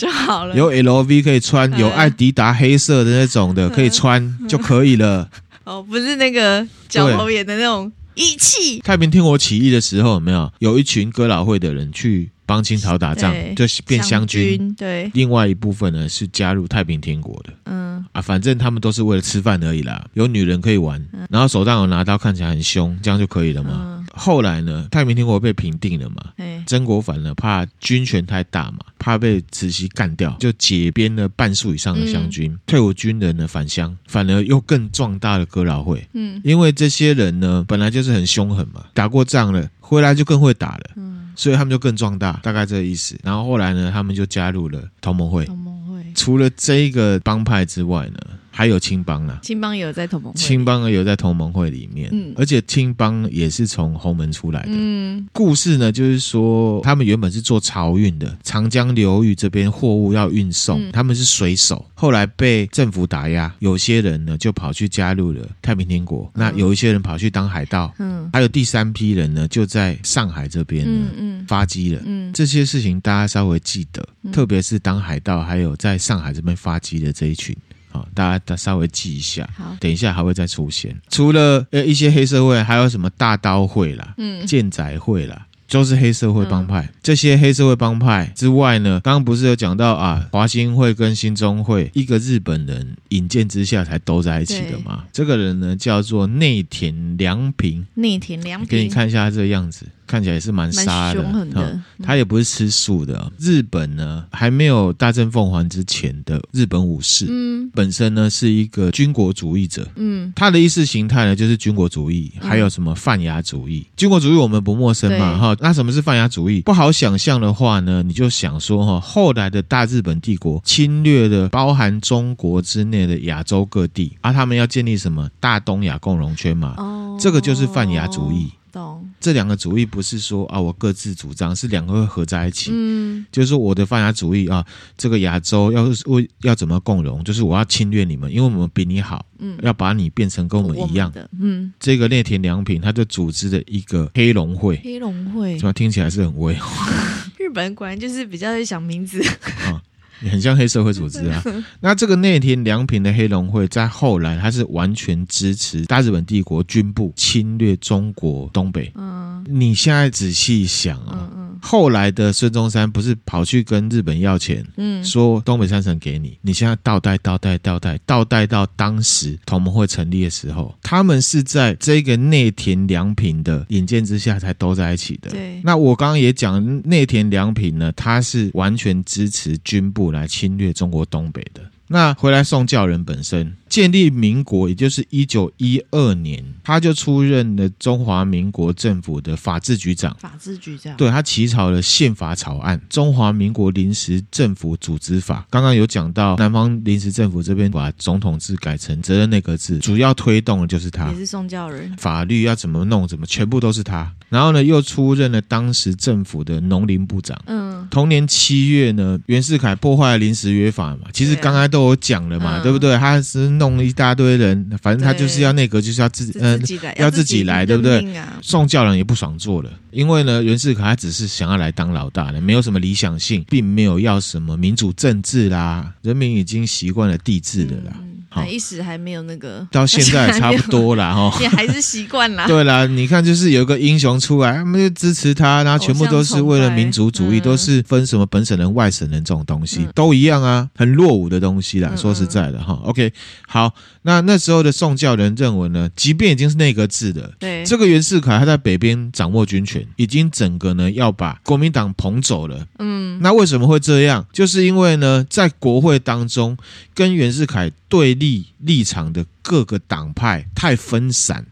就好了，有 LV 可以穿，有艾迪达黑色的那种的可以穿就可以了。哦，不是那个角头眼的那种义气。太平天国起义的时候，有没有有一群哥老会的人去帮清朝打仗，就变湘军。对，另外一部分呢是加入太平天国的。嗯啊，反正他们都是为了吃饭而已啦。有女人可以玩，然后手上有拿刀，看起来很凶，这样就可以了嘛。后来呢，太平天国被平定了嘛？嘿曾国藩呢，怕军权太大嘛，怕被慈禧干掉，就解编了半数以上的湘军，嗯、退伍军人呢返乡，反而又更壮大了哥老会。嗯，因为这些人呢，本来就是很凶狠嘛，打过仗了，回来就更会打了。嗯，所以他们就更壮大，大概这个意思。然后后来呢，他们就加入了同盟会。同盟会除了这一个帮派之外呢，还有青帮啊，青帮也有在同盟会，青帮也有在同盟会里面，嗯，而且青帮也是从洪门出来的，嗯，故事呢就是说他们原本是做漕运的，长江流域这边货物要运送，嗯、他们是水手，后来被政府打压，有些人呢就跑去加入了太平天国，嗯、那有一些人跑去当海盗，嗯，还有第三批人呢就在上海这边呢，发迹了，嗯，这些事情大家稍微记得，嗯、特别是当海盗还有在上海这边发迹的这一群。好，大家稍微记一下。好，等一下还会再出现。除了呃一些黑社会，还有什么大刀会啦，嗯，剑仔会啦，都是黑社会帮派。嗯、这些黑社会帮派之外呢，刚刚不是有讲到啊，华兴会跟新中会，一个日本人引荐之下才都在一起的嘛。这个人呢叫做内田良平。内田良平，给你看一下他这个样子。看起来也是蛮杀的，他也不是吃素的。日本呢，还没有大政奉还之前的日本武士，嗯，本身呢是一个军国主义者，嗯，他的意识形态呢就是军国主义，还有什么泛亚主义。军国主义我们不陌生嘛，哈，那什么是泛亚主义？不好想象的话呢，你就想说哈，后来的大日本帝国侵略了包含中国之内的亚洲各地，而、啊、他们要建立什么？大东亚共荣圈嘛，哦，这个就是泛亚主义。懂，这两个主义不是说啊，我各自主张，是两个会合在一起。嗯，就是说我的泛亚主义啊，这个亚洲要是为要怎么共荣，就是我要侵略你们，因为我们比你好，嗯，要把你变成跟我们一样的。嗯，这个内田良平他就组织了一个黑龙会，黑龙会怎么听起来是很威？日本人果然就是比较会想名字啊。很像黑社会组织啊！那这个内田良平的黑龙会在后来，他是完全支持大日本帝国军部侵略中国东北。嗯，你现在仔细想啊。嗯后来的孙中山不是跑去跟日本要钱，嗯，说东北三省给你，你现在倒带倒带倒带倒带到当时同盟会成立的时候，他们是在这个内田良平的引荐之下才都在一起的。对，那我刚刚也讲内田良平呢，他是完全支持军部来侵略中国东北的。那回来宋教仁本身。建立民国，也就是一九一二年，他就出任了中华民国政府的法制局长。法制局长，对，他起草了宪法草案《中华民国临时政府组织法》。刚刚有讲到，南方临时政府这边把总统制改成责任内阁制，主要推动的就是他。也是宋教仁。法律要怎么弄，怎么全部都是他。然后呢，又出任了当时政府的农林部长。嗯。同年七月呢，袁世凯破坏了临时约法嘛，其实刚才都有讲了嘛，对，不对？他是。弄了一大堆人，反正他就是要内阁，就是要自己，嗯，要自己来，对不对？宋教仁也不爽做了，因为呢，袁世凯他只是想要来当老大的，没有什么理想性，并没有要什么民主政治啦，人民已经习惯了帝制的啦。好，一时还没有那个，到现在 也差不多了哈，也还是习惯了。对啦，你看，就是有个英雄出来，他们就支持他，然后全部都是为了民族主义，都是分什么本省人、外省人这种东西，都一样啊，很落伍的东西啦。说实在的哈，OK，好，那那时候的宋教仁认为呢，即便已经是内阁制的，对这个袁世凯他在北边掌握军权，已经整个呢要把国民党捧走了。嗯，那为什么会这样？就是因为呢，在国会当中跟袁世凯对立立场的各个党派太分散，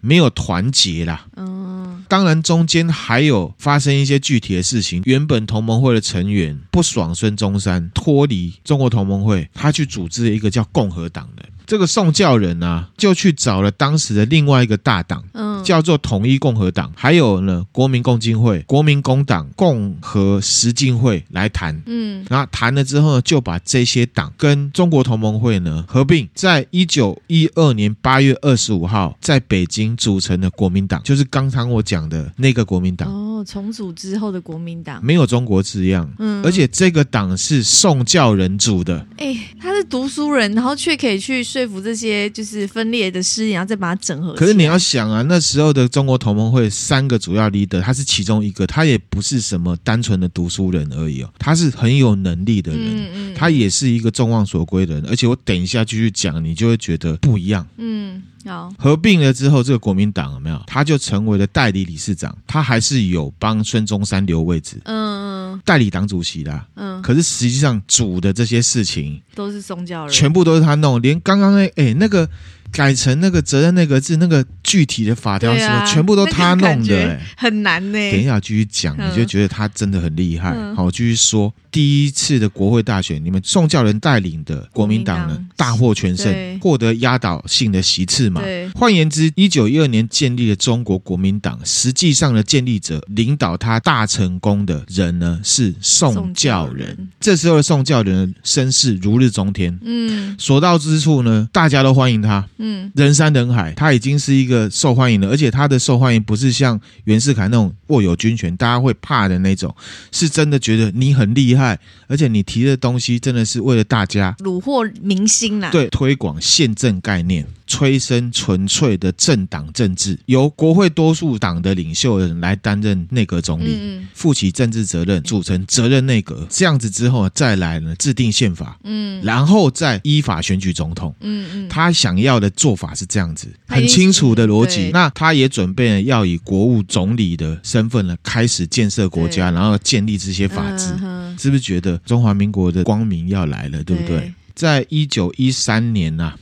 没有团结啦。嗯，当然中间还有发生一些具体的事情。原本同盟会的成员不爽孙中山脱离中国同盟会，他去组织了一个叫共和党的。这个宋教仁啊，就去找了当时的另外一个大党，嗯，叫做统一共和党，还有呢国民共进会、国民工党、共和实进会来谈，嗯，然后谈了之后呢，就把这些党跟中国同盟会呢合并，在一九一二年八月二十五号在北京组成的国民党，就是刚才我讲的那个国民党。哦，重组之后的国民党没有中国字样，嗯，而且这个党是宋教仁组的。哎，他是读书人，然后却可以去说。说服这些就是分裂的势力，然后再把它整合。可是你要想啊，那时候的中国同盟会三个主要 leader，他是其中一个，他也不是什么单纯的读书人而已哦，他是很有能力的人，嗯嗯，他也是一个众望所归的人。而且我等一下继续讲，你就会觉得不一样。嗯。好，合并了之后，这个国民党有没有？他就成为了代理理事长，他还是有帮孙中山留位置，嗯，代理党主席啦，嗯。可是实际上主的这些事情都是宗教人，全部都是他弄，连刚刚那哎那个。改成那个责任那个字，那个具体的法条什么，全部都他弄的，欸，很难呢，欸。等一下继续讲，你就觉得他真的很厉害。嗯、好，我继续说，第一次的国会大选，你们宋教仁带领的国民党呢，大获全胜，获得压倒性的席次嘛。换言之，一九一二年建立的中国国民党，实际上的建立者，领导他大成功的人呢，是宋教仁。这时候的宋教仁声势如日中天，嗯，所到之处呢，大家都欢迎他。嗯，人山人海，他已经是一个受欢迎的，而且他的受欢迎不是像袁世凯那种握有军权，大家会怕的那种，是真的觉得你很厉害，而且你提的东西真的是为了大家，虏获民心啦。对，推广宪政概念。催生纯粹的政党政治，由国会多数党的领袖人来担任内阁总理，嗯、负起政治责任，组成责任内阁。这样子之后再来呢，制定宪法，嗯，然后再依法选举总统，嗯嗯，他想要的做法是这样子，很清楚的逻辑。那他也准备了要以国务总理的身份呢，开始建设国家，然后建立这些法治，嗯、是不是觉得中华民国的光明要来了，对不对？对，在一九一三年呐、啊，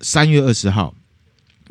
三月二十号。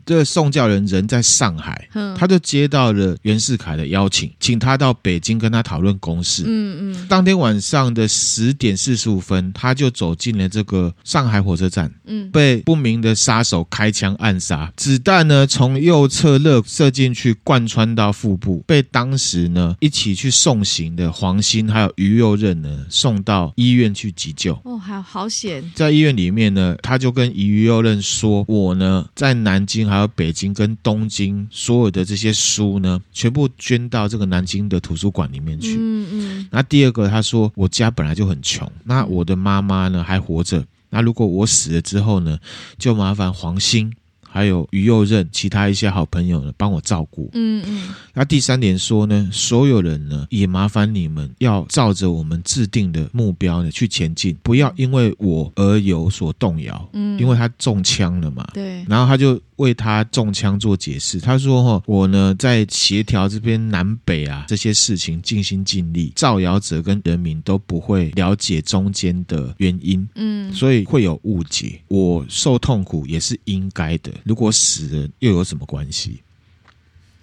这个宋教仁人在上海，他就接到了袁世凯的邀请，请他到北京跟他讨论公事。嗯嗯。当天晚上的十点四十五分，他就走进了这个上海火车站，嗯，被不明的杀手开枪暗杀，子弹呢从右侧肋射进去，贯穿到腹部，被当时呢一起去送行的黄兴还有于右任呢送到医院去急救。哦，还好险！在医院里面呢，他就跟于右任说：“我呢在南京还。”还有北京跟东京所有的这些书呢，全部捐到这个南京的图书馆里面去。嗯嗯。那第二个，他说我家本来就很穷，那我的妈妈呢还活着，那如果我死了之后呢，就麻烦黄兴。还有于右任，其他一些好朋友呢，帮我照顾。嗯嗯。那第三点说呢，所有人呢，也麻烦你们要照着我们制定的目标呢去前进，不要因为我而有所动摇。嗯。因为他中枪了嘛。对。然后他就为他中枪做解释，他说：“哈，我呢在协调这边南北啊这些事情尽心尽力，造谣者跟人民都不会了解中间的原因。嗯。所以会有误解，我受痛苦也是应该的。”如果死了又有什么关系？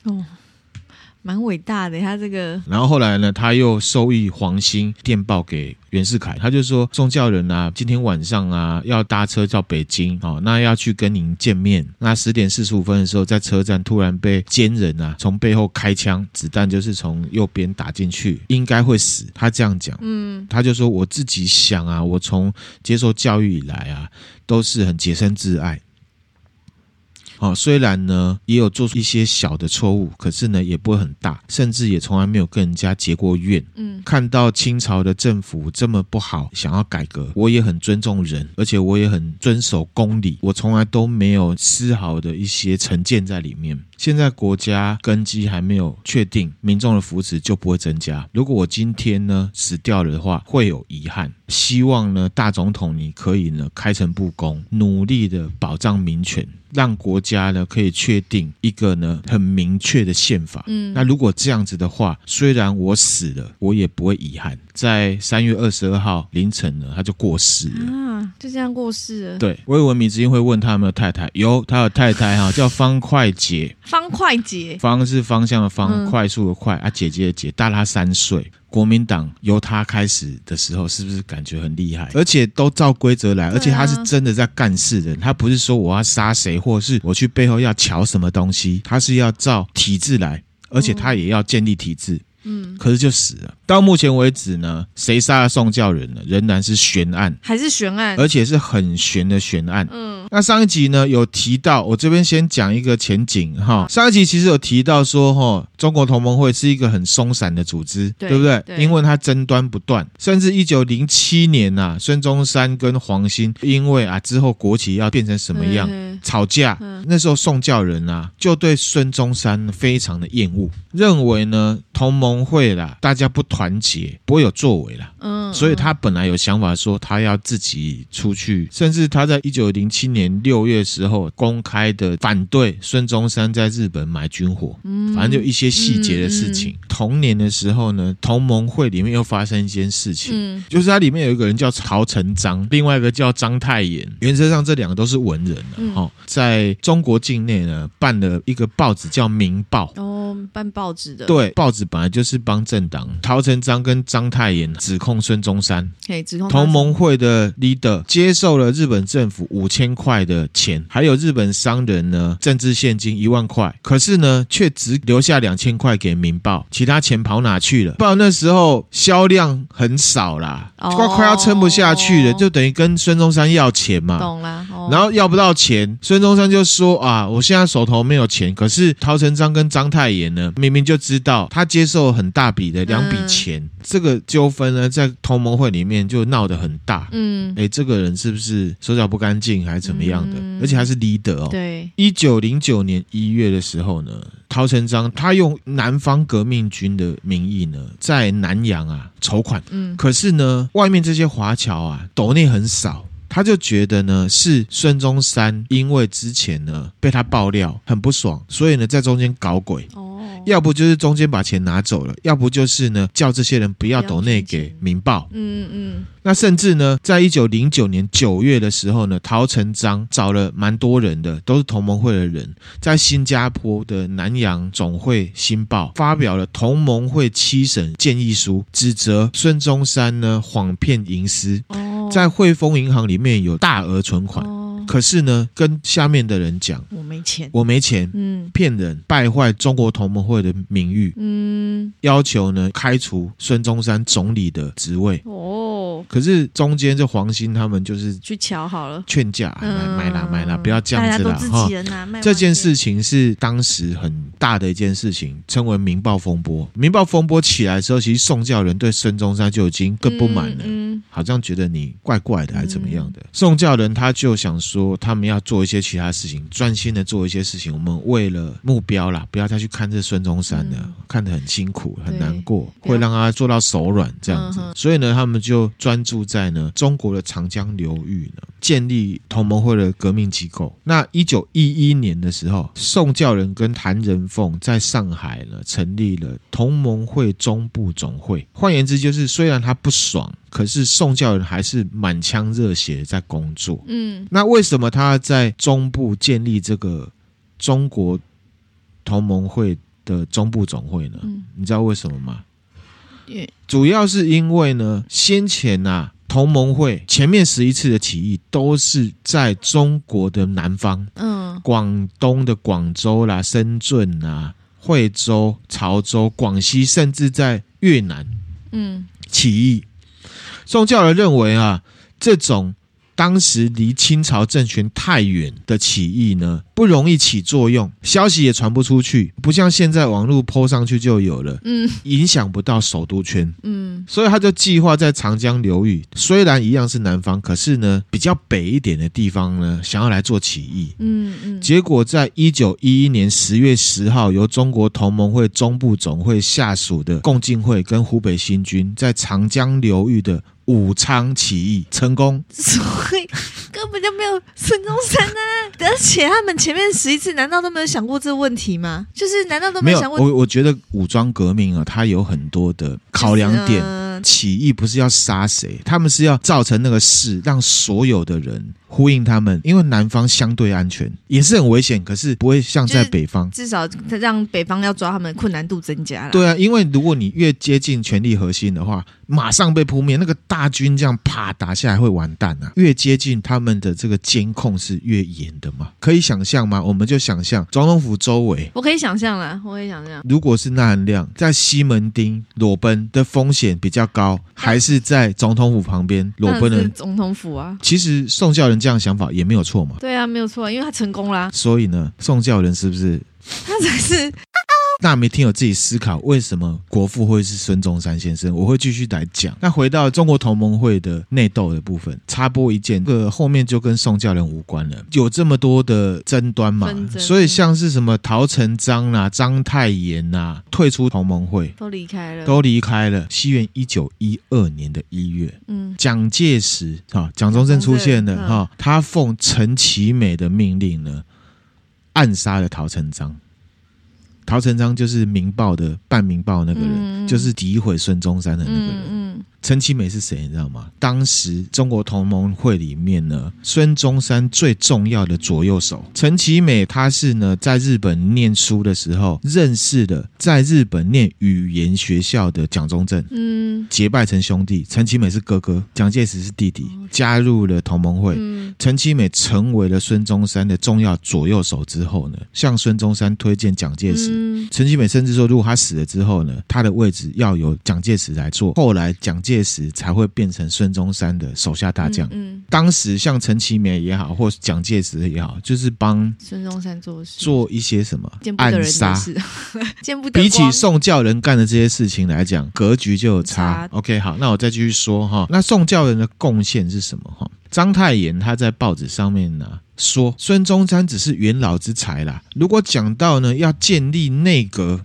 哦，蛮伟大的他这个。然后后来呢，他又授意黄兴电报给袁世凯，他就说宋教仁啊，今天晚上啊要搭车到北京，哦，那要去跟您见面。那十点四十五分的时候，在车站突然被奸人啊从背后开枪，子弹就是从右边打进去，应该会死。他这样讲，嗯，他就说我自己想啊，我从接受教育以来啊，都是很洁身自爱。哦，虽然呢也有做出一些小的错误，可是呢也不会很大，甚至也从来没有跟人家结过怨。嗯，看到清朝的政府这么不好，想要改革，我也很尊重人，而且我也很遵守公理，我从来都没有丝毫的一些成见在里面。现在国家根基还没有确定，民众的福祉就不会增加。如果我今天呢死掉了的话，会有遗憾。希望呢大总统你可以呢开诚布公，努力的保障民权。让国家呢可以确定一个呢很明确的宪法。嗯，那如果这样子的话，虽然我死了，我也不会遗憾。在三月二十二号凌晨呢，他就过世了啊，就这样过世了。对，我以为米子英会问他有没有太太，有，他有太太哈，叫方快捷。方快捷，方是方向的方，嗯、快速的快啊，姐姐的姐，大他三岁。国民党由他开始的时候，是不是感觉很厉害？而且都照规则来，而且他是真的在干事的，他不是说我要杀谁，或是我去背后要瞧什么东西，他是要照体制来，而且他也要建立体制。嗯，可是就死了。到目前为止呢，谁杀了宋教仁呢？仍然是悬案，还是悬案，而且是很悬的悬案。嗯，那上一集呢有提到，我这边先讲一个前景哈。上一集其实有提到说哈，中国同盟会是一个很松散的组织，对，对不对？对，因为它争端不断，甚至一九零七年呐、啊，孙中山跟黄兴因为啊之后国旗要变成什么样吵架，嗯、那时候宋教仁啊就对孙中山非常的厌恶，认为呢同盟会啦，大家不。团结不会有作为了，嗯，所以他本来有想法说他要自己出去，甚至他在一九零七年六月时候公开的反对孙中山在日本买军火，嗯，反正就一些细节的事情。同年的时候呢，同盟会里面又发生一件事情，嗯，就是它里面有一个人叫曹成章，另外一个叫章太炎，原则上这两个都是文人了，哈，在中国境内呢办了一个报纸叫《明报》，哦，办报纸的，对，报纸本来就是帮政党曹。陈章跟章太炎指控孙中山，指控同盟会的 leader 接受了日本政府五千块的钱，还有日本商人呢政治现金一万块，可是呢却只留下两千块给《民报》，其他钱跑哪去了？不知道那时候销量很少啦，快、哦、快要撑不下去了，就等于跟孙中山要钱嘛。懂然后要不到钱，孙中山就说啊，我现在手头没有钱。可是陶成章跟章太炎呢，明明就知道他接受很大笔的两笔钱。钱，这个纠纷呢，在同盟会里面就闹得很大。嗯，哎，这个人是不是手脚不干净，还是怎么样的？嗯、而且还是 leader 哦。对，一九零九年一月的时候呢，陶成章他用南方革命军的名义呢，在南洋啊筹款。嗯，可是呢，外面这些华侨啊，斗内很少。他就觉得呢，是孙中山因为之前呢被他爆料很不爽，所以呢在中间搞鬼。哦，要不就是中间把钱拿走了，要不就是呢叫这些人不要抖内给《民报》。嗯嗯。那甚至呢，在一九零九年九月的时候呢，陶成章找了蛮多人的，都是同盟会的人，在新加坡的南洋总会《新报》发表了同盟会七审建议书，指责孙中山呢谎骗营私。哦。在汇丰银行里面有大额存款，哦、可是呢，跟下面的人讲，我没钱，我没钱，嗯，骗人，败坏中国同盟会的名誉，嗯，要求呢开除孙中山总理的职位，哦，可是中间这黄兴他们就是去瞧好了，劝架，买买啦买啦，不要这样子啦哈。这件事情是当时很大的一件事情，称为《民报风波》。《民报风波》起来的时候，其实宋教仁对孙中山就已经更不满了。好像觉得你怪怪的，还是怎么样的？嗯、宋教仁他就想说，他们要做一些其他事情，专心的做一些事情。我们为了目标啦，不要再去看这孙中山了，嗯、看得很辛苦，很难过，会让他做到手软这样子。嗯、所以呢，他们就专注在呢中国的长江流域呢，建立同盟会的革命机构。那一九一一年的时候，宋教仁跟谭仁凤在上海呢成立了同盟会中部总会。换言之，就是虽然他不爽。可是宋教仁还是满腔热血在工作。嗯，那为什么他在中部建立这个中国同盟会的中部总会呢？嗯，你知道为什么吗？主要是因为呢，先前呐、啊，同盟会前面十一次的起义都是在中国的南方，嗯，广东的广州啦、深圳啊、惠州、潮州、广西，甚至在越南，嗯，起义。宋教仁认为啊，这种当时离清朝政权太远的起义呢，不容易起作用，消息也传不出去，不像现在网络 po 上去就有了，嗯，影响不到首都圈，嗯，所以他就计划在长江流域，虽然一样是南方，可是呢，比较北一点的地方呢，想要来做起义，嗯嗯，结果在一九一一年十月十号，由中国同盟会中部总会下属的共进会跟湖北新军在长江流域的武昌起义成功，所以根本就没有孙中山啊！而且他们前面十一次难道都没有想过这个问题吗？就是难道都没有想过？我我觉得武装革命啊，它有很多的考量点。呃起义不是要杀谁，他们是要造成那个事，让所有的人呼应他们。因为南方相对安全，也是很危险，可是不会像在北方。至少让北方要抓他们困难度增加了。对啊，因为如果你越接近权力核心的话，马上被扑灭，那个大军这样啪打下来会完蛋啊！越接近他们的这个监控是越严的嘛？可以想象吗？我们就想象总统府周围，我可以想象了，我可以想象。如果是纳兰亮在西门町裸奔的风险比较高，还是在总统府旁边裸奔的总统府啊？其实宋教仁这样想法也没有错嘛。对啊，没有错，因为他成功啦。所以呢，宋教仁是不是他才是？那没听有自己思考，为什么国父会是孙中山先生？我会继续来讲。那回到中国同盟会的内斗的部分，插播一件，这个后面就跟宋教仁无关了。有这么多的争端嘛，所以像是什么陶成章啊、章太炎啊，退出同盟会，都离开了，都离开了。西元一九一二年的一月，嗯，蒋介石哈，蒋中正出现了哈，他奉陈其美的命令呢，暗杀了陶成章。陶成章就是《民报》的半《民报》那个人，嗯、就是诋毁孙中山的那个人。嗯，陈、嗯、其美是谁？你知道吗？当时中国同盟会里面呢，孙中山最重要的左右手。陈其美他是呢，在日本念书的时候认识的，在日本念语言学校的蒋中正。嗯。嗯，结拜成兄弟，陈其美是哥哥，蒋介石是弟弟，加入了同盟会。陈其美成为了孙中山的重要左右手之后呢，向孙中山推荐蒋介石。陈其美甚至说，如果他死了之后呢，他的位置要由蒋介石来做。后来蒋介石才会变成孙中山的手下大将。嗯，当时像陈其美也好，或蒋介石也好，就是帮孙中山做事，做一些什么暗杀。比起宋教仁干的这些事情来讲，格局就有差。OK，好，那我再继续说哈。那宋教仁的贡献是什么哈？章太炎他在报纸上面呢说，孙中山只是元老之才啦。如果讲到呢要建立内阁。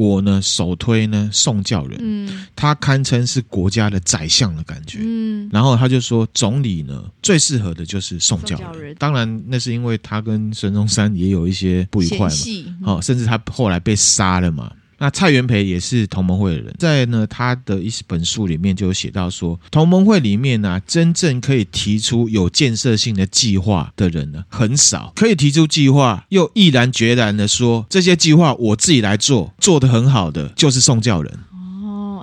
我呢，首推呢宋教仁，嗯，他堪称是国家的宰相的感觉，嗯，然后他就说，总理呢最适合的就是宋教仁，教仁。当然那是因为他跟孙中山也有一些不愉快嘛，好，嗯，甚至他后来被杀了嘛。那蔡元培也是同盟会的人，在呢他的一本书里面就有写到说，同盟会里面呢、啊，真正可以提出有建设性的计划的人呢很少，可以提出计划又毅然决然的说这些计划我自己来做，做得很好的就是宋教仁。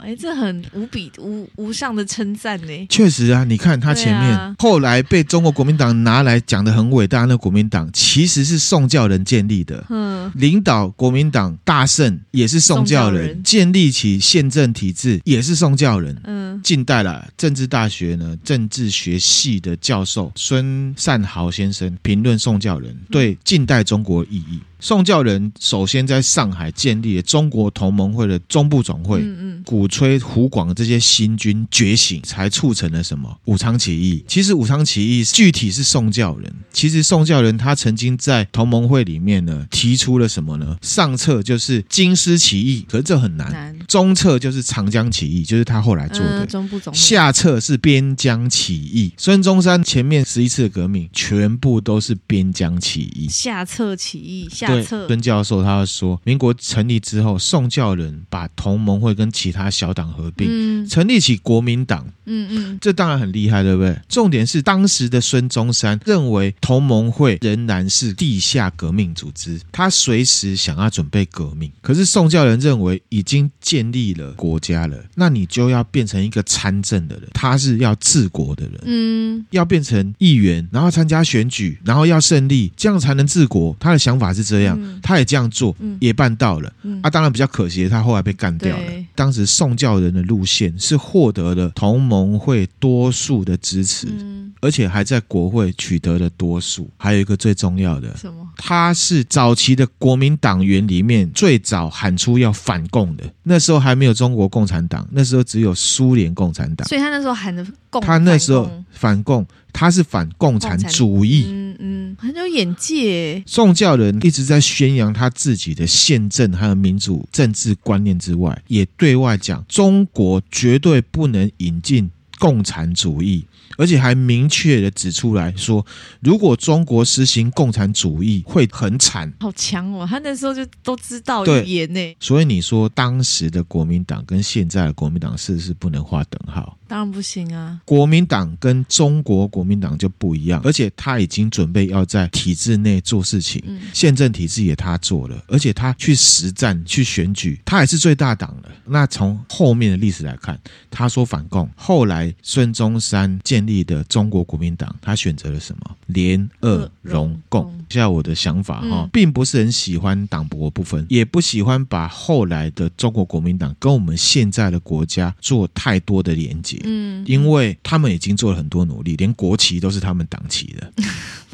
哎，这很无比无无上的称赞呢。确实啊，你看他前面、啊、后来被中国国民党拿来讲的很伟大，那国民党其实是宋教仁建立的。嗯，领导国民党大胜也是宋教仁，教仁建立起宪政体制也是宋教仁。嗯，近代了政治大学呢政治学系的教授孙善豪先生评论宋教仁对近代中国意义。宋教仁首先在上海建立了中国同盟会的中部总会，嗯嗯，鼓吹湖广这些新军觉醒，才促成了什么武昌起义。其实武昌起义具体是宋教仁，其实宋教仁他曾经在同盟会里面呢提出了什么呢？上策就是京师起义，可是这很难；难中策就是长江起义，就是他后来做的；呃、中部总会下策是边疆起义。孙中山前面十一次的革命全部都是边疆起义，下策起义下。对，孙教授他说，民国成立之后，宋教仁把同盟会跟其他小党合并，嗯、成立起国民党。嗯嗯，这当然很厉害，对不对？重点是当时的孙中山认为同盟会仍然是地下革命组织，他随时想要准备革命。可是宋教仁认为已经建立了国家了，那你就要变成一个参政的人，他是要治国的人，嗯，要变成议员，然后参加选举，然后要胜利，这样才能治国。他的想法是这样。嗯、他也这样做，嗯、也办到了。嗯、啊，当然比较可惜，他后来被干掉了。对当时宋教仁的路线是获得了同盟会多数的支持，嗯、而且还在国会取得了多数。还有一个最重要的，什么？他是早期的国民党员里面最早喊出要反共的。那时候还没有中国共产党，那时候只有苏联共产党。所以他那时候喊的共，他那时候反共，他是反共产主义。嗯嗯很有眼界。宋教仁一直在宣扬他自己的宪政还有民主政治观念之外，也对外讲中国绝对不能引进共产主义。而且还明确的指出来说，如果中国实行共产主义，会很惨。好强哦！他那时候就都知道语言呢。所以你说当时的国民党跟现在的国民党是不是不能划等号？当然不行啊！国民党跟中国国民党就不一样，而且他已经准备要在体制内做事情，嗯、宪政体制也他做了，而且他去实战去选举，他也是最大党了。那从后面的历史来看，他说反共，后来孙中山建立的中国国民党，他选择了什么？联俄容共。现在我的想法哈，嗯、并不是很喜欢党国不分，也不喜欢把后来的中国国民党跟我们现在的国家做太多的连接。嗯，因为他们已经做了很多努力，连国旗都是他们党旗的。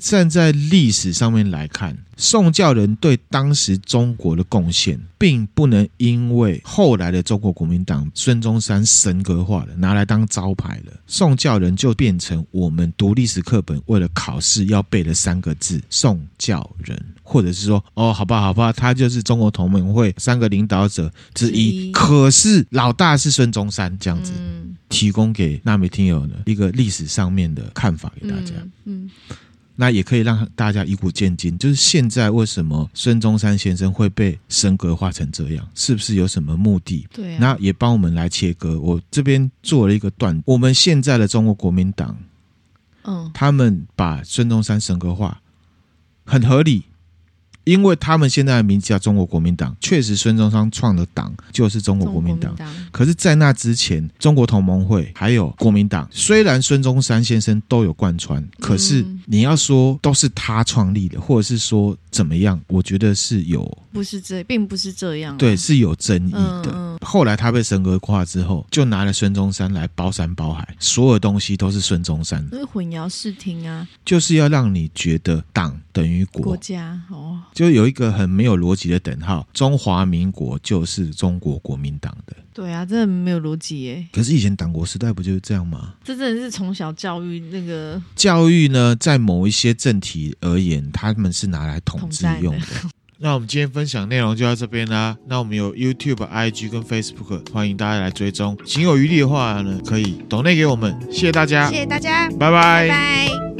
站在历史上面来看，宋教仁对当时中国的贡献，并不能因为后来的中国国民党孙中山神格化了，拿来当招牌了，宋教仁就变成我们读历史课本为了考试要背的三个字：宋教仁，或者是说，哦，好吧，好吧，他就是中国同盟会三个领导者之一，可是老大是孙中山，这样子，提供给纳米听友呢一个历史上面的看法给大家，嗯。那也可以让大家以古见今，就是现在为什么孙中山先生会被神格化成这样，是不是有什么目的？对、啊，那也帮我们来切割。我这边做了一个段，我们现在的中国国民党，嗯，他们把孙中山神格化，很合理，因为他们现在的名字叫中国国民党，确实孙中山创的党就是中国国民党。可是，在那之前，中国同盟会还有国民党，虽然孙中山先生都有贯穿，可是你要说都是他创立的，或者是说怎么样，我觉得是有，不是这，并不是这样，对，是有争议的。嗯、后来他被神格化之后，就拿了孙中山来包山包海，所有东西都是孙中山，是混淆视听啊，就是要让你觉得党等于国。国家哦，就有一个很没有逻辑的等号，中华民国就是中国国民党的。对啊，真的没有逻辑耶。可是以前党国时代不就是这样吗？这真的是从小教育那个教育呢，在某一些政体而言，他们是拿来统治用的。那我们今天分享内容就到这边啦。那我们有 YouTube、IG 跟 Facebook，欢迎大家来追踪。行有余力的话呢，可以 donate 给我们。谢谢大家，谢谢大家，拜拜。拜拜。